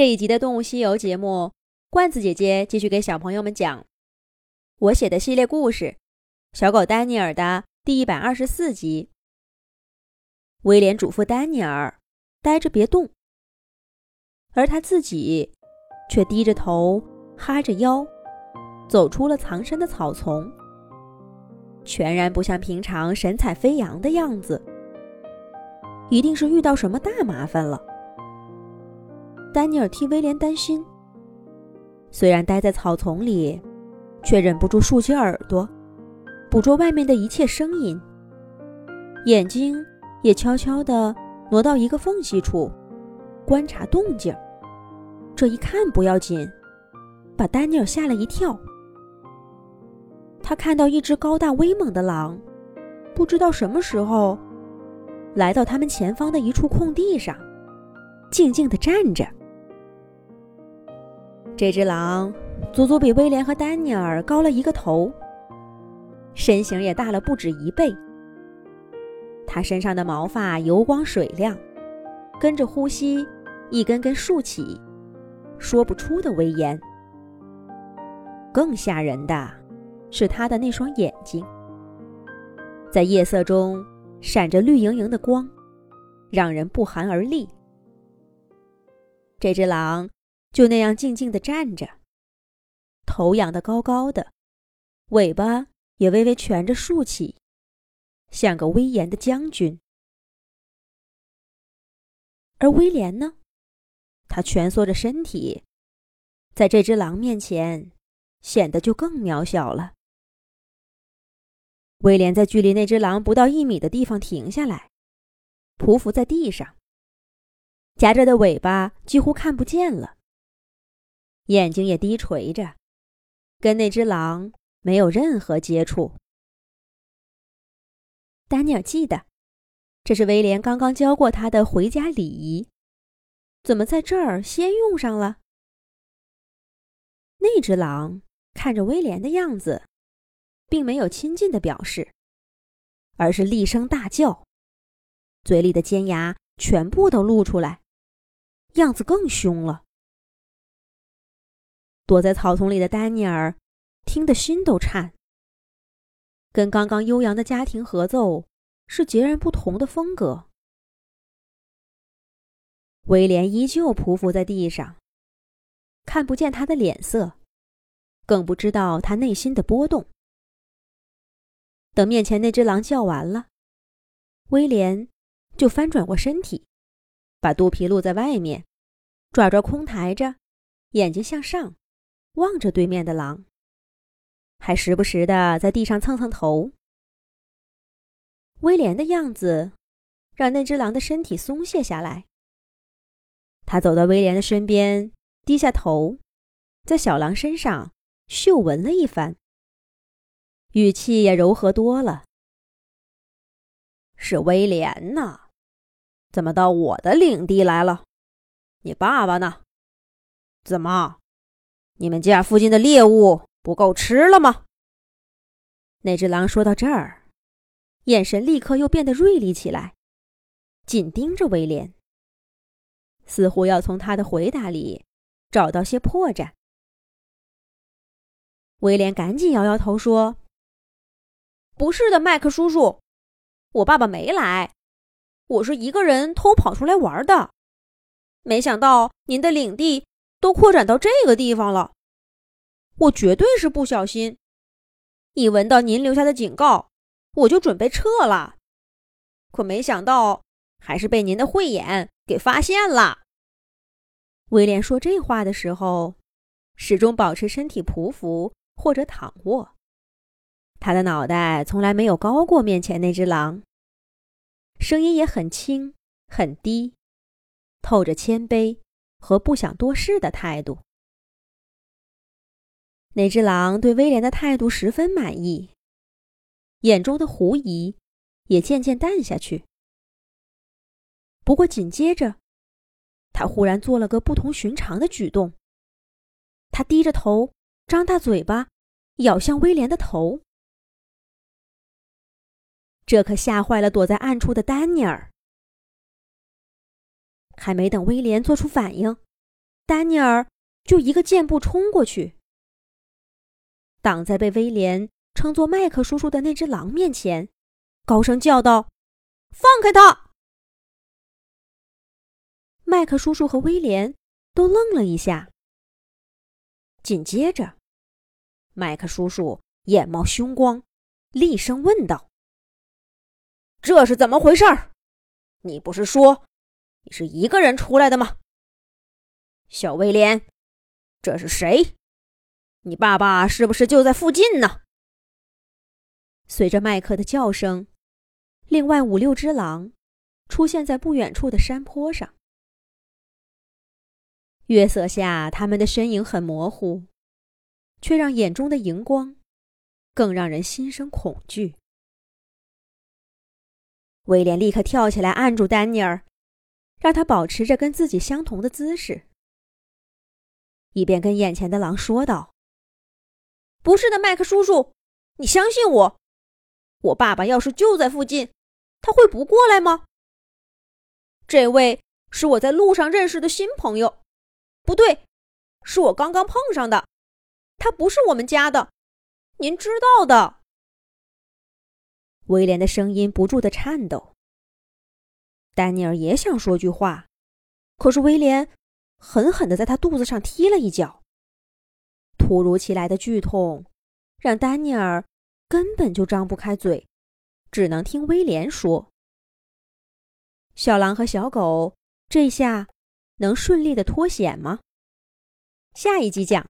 这一集的《动物西游》节目，罐子姐姐继续给小朋友们讲我写的系列故事《小狗丹尼尔》的第一百二十四集。威廉嘱咐丹尼尔待着别动，而他自己却低着头、哈着腰，走出了藏身的草丛，全然不像平常神采飞扬的样子。一定是遇到什么大麻烦了。丹尼尔替威廉担心。虽然待在草丛里，却忍不住竖起耳朵，捕捉外面的一切声音。眼睛也悄悄地挪到一个缝隙处，观察动静。这一看不要紧，把丹尼尔吓了一跳。他看到一只高大威猛的狼，不知道什么时候，来到他们前方的一处空地上，静静地站着。这只狼足足比威廉和丹尼尔高了一个头，身形也大了不止一倍。它身上的毛发油光水亮，跟着呼吸一根根竖起，说不出的威严。更吓人的是它的那双眼睛，在夜色中闪着绿莹莹的光，让人不寒而栗。这只狼。就那样静静地站着，头仰得高高的，尾巴也微微蜷着竖起，像个威严的将军。而威廉呢，他蜷缩着身体，在这只狼面前，显得就更渺小了。威廉在距离那只狼不到一米的地方停下来，匍匐在地上，夹着的尾巴几乎看不见了。眼睛也低垂着，跟那只狼没有任何接触。丹尼尔记得，这是威廉刚刚教过他的回家礼仪，怎么在这儿先用上了？那只狼看着威廉的样子，并没有亲近的表示，而是厉声大叫，嘴里的尖牙全部都露出来，样子更凶了。躲在草丛里的丹尼尔听得心都颤，跟刚刚悠扬的家庭合奏是截然不同的风格。威廉依旧匍匐在地上，看不见他的脸色，更不知道他内心的波动。等面前那只狼叫完了，威廉就翻转过身体，把肚皮露在外面，爪爪空抬着，眼睛向上。望着对面的狼，还时不时的在地上蹭蹭头。威廉的样子让那只狼的身体松懈下来。他走到威廉的身边，低下头，在小狼身上嗅闻了一番，语气也柔和多了：“是威廉呐，怎么到我的领地来了？你爸爸呢？怎么？”你们家附近的猎物不够吃了吗？那只狼说到这儿，眼神立刻又变得锐利起来，紧盯着威廉，似乎要从他的回答里找到些破绽。威廉赶紧摇摇头说：“不是的，麦克叔叔，我爸爸没来，我是一个人偷跑出来玩的。没想到您的领地……”都扩展到这个地方了，我绝对是不小心。一闻到您留下的警告，我就准备撤了，可没想到还是被您的慧眼给发现了。威廉说这话的时候，始终保持身体匍匐或者躺卧，他的脑袋从来没有高过面前那只狼，声音也很轻很低，透着谦卑。和不想多事的态度。那只狼对威廉的态度十分满意，眼中的狐疑也渐渐淡下去。不过紧接着，他忽然做了个不同寻常的举动。他低着头，张大嘴巴，咬向威廉的头。这可吓坏了躲在暗处的丹尼尔。还没等威廉做出反应，丹尼尔就一个箭步冲过去，挡在被威廉称作麦克叔叔的那只狼面前，高声叫道：“放开他！”麦克叔叔和威廉都愣了一下，紧接着，麦克叔叔眼冒凶光，厉声问道：“这是怎么回事？你不是说你是一个人出来的吗？小威廉，这是谁？你爸爸是不是就在附近呢？”随着麦克的叫声，另外五六只狼出现在不远处的山坡上。月色下，他们的身影很模糊，却让眼中的荧光更让人心生恐惧。威廉立刻跳起来，按住丹尼尔，让他保持着跟自己相同的姿势，一边跟眼前的狼说道：“不是的，麦克叔叔，你相信我。我爸爸要是就在附近，他会不过来吗？这位是我在路上认识的新朋友。”不对，是我刚刚碰上的，他不是我们家的，您知道的。威廉的声音不住的颤抖。丹尼尔也想说句话，可是威廉狠狠的在他肚子上踢了一脚。突如其来的剧痛让丹尼尔根本就张不开嘴，只能听威廉说：“小狼和小狗这下。”能顺利的脱险吗？下一集讲。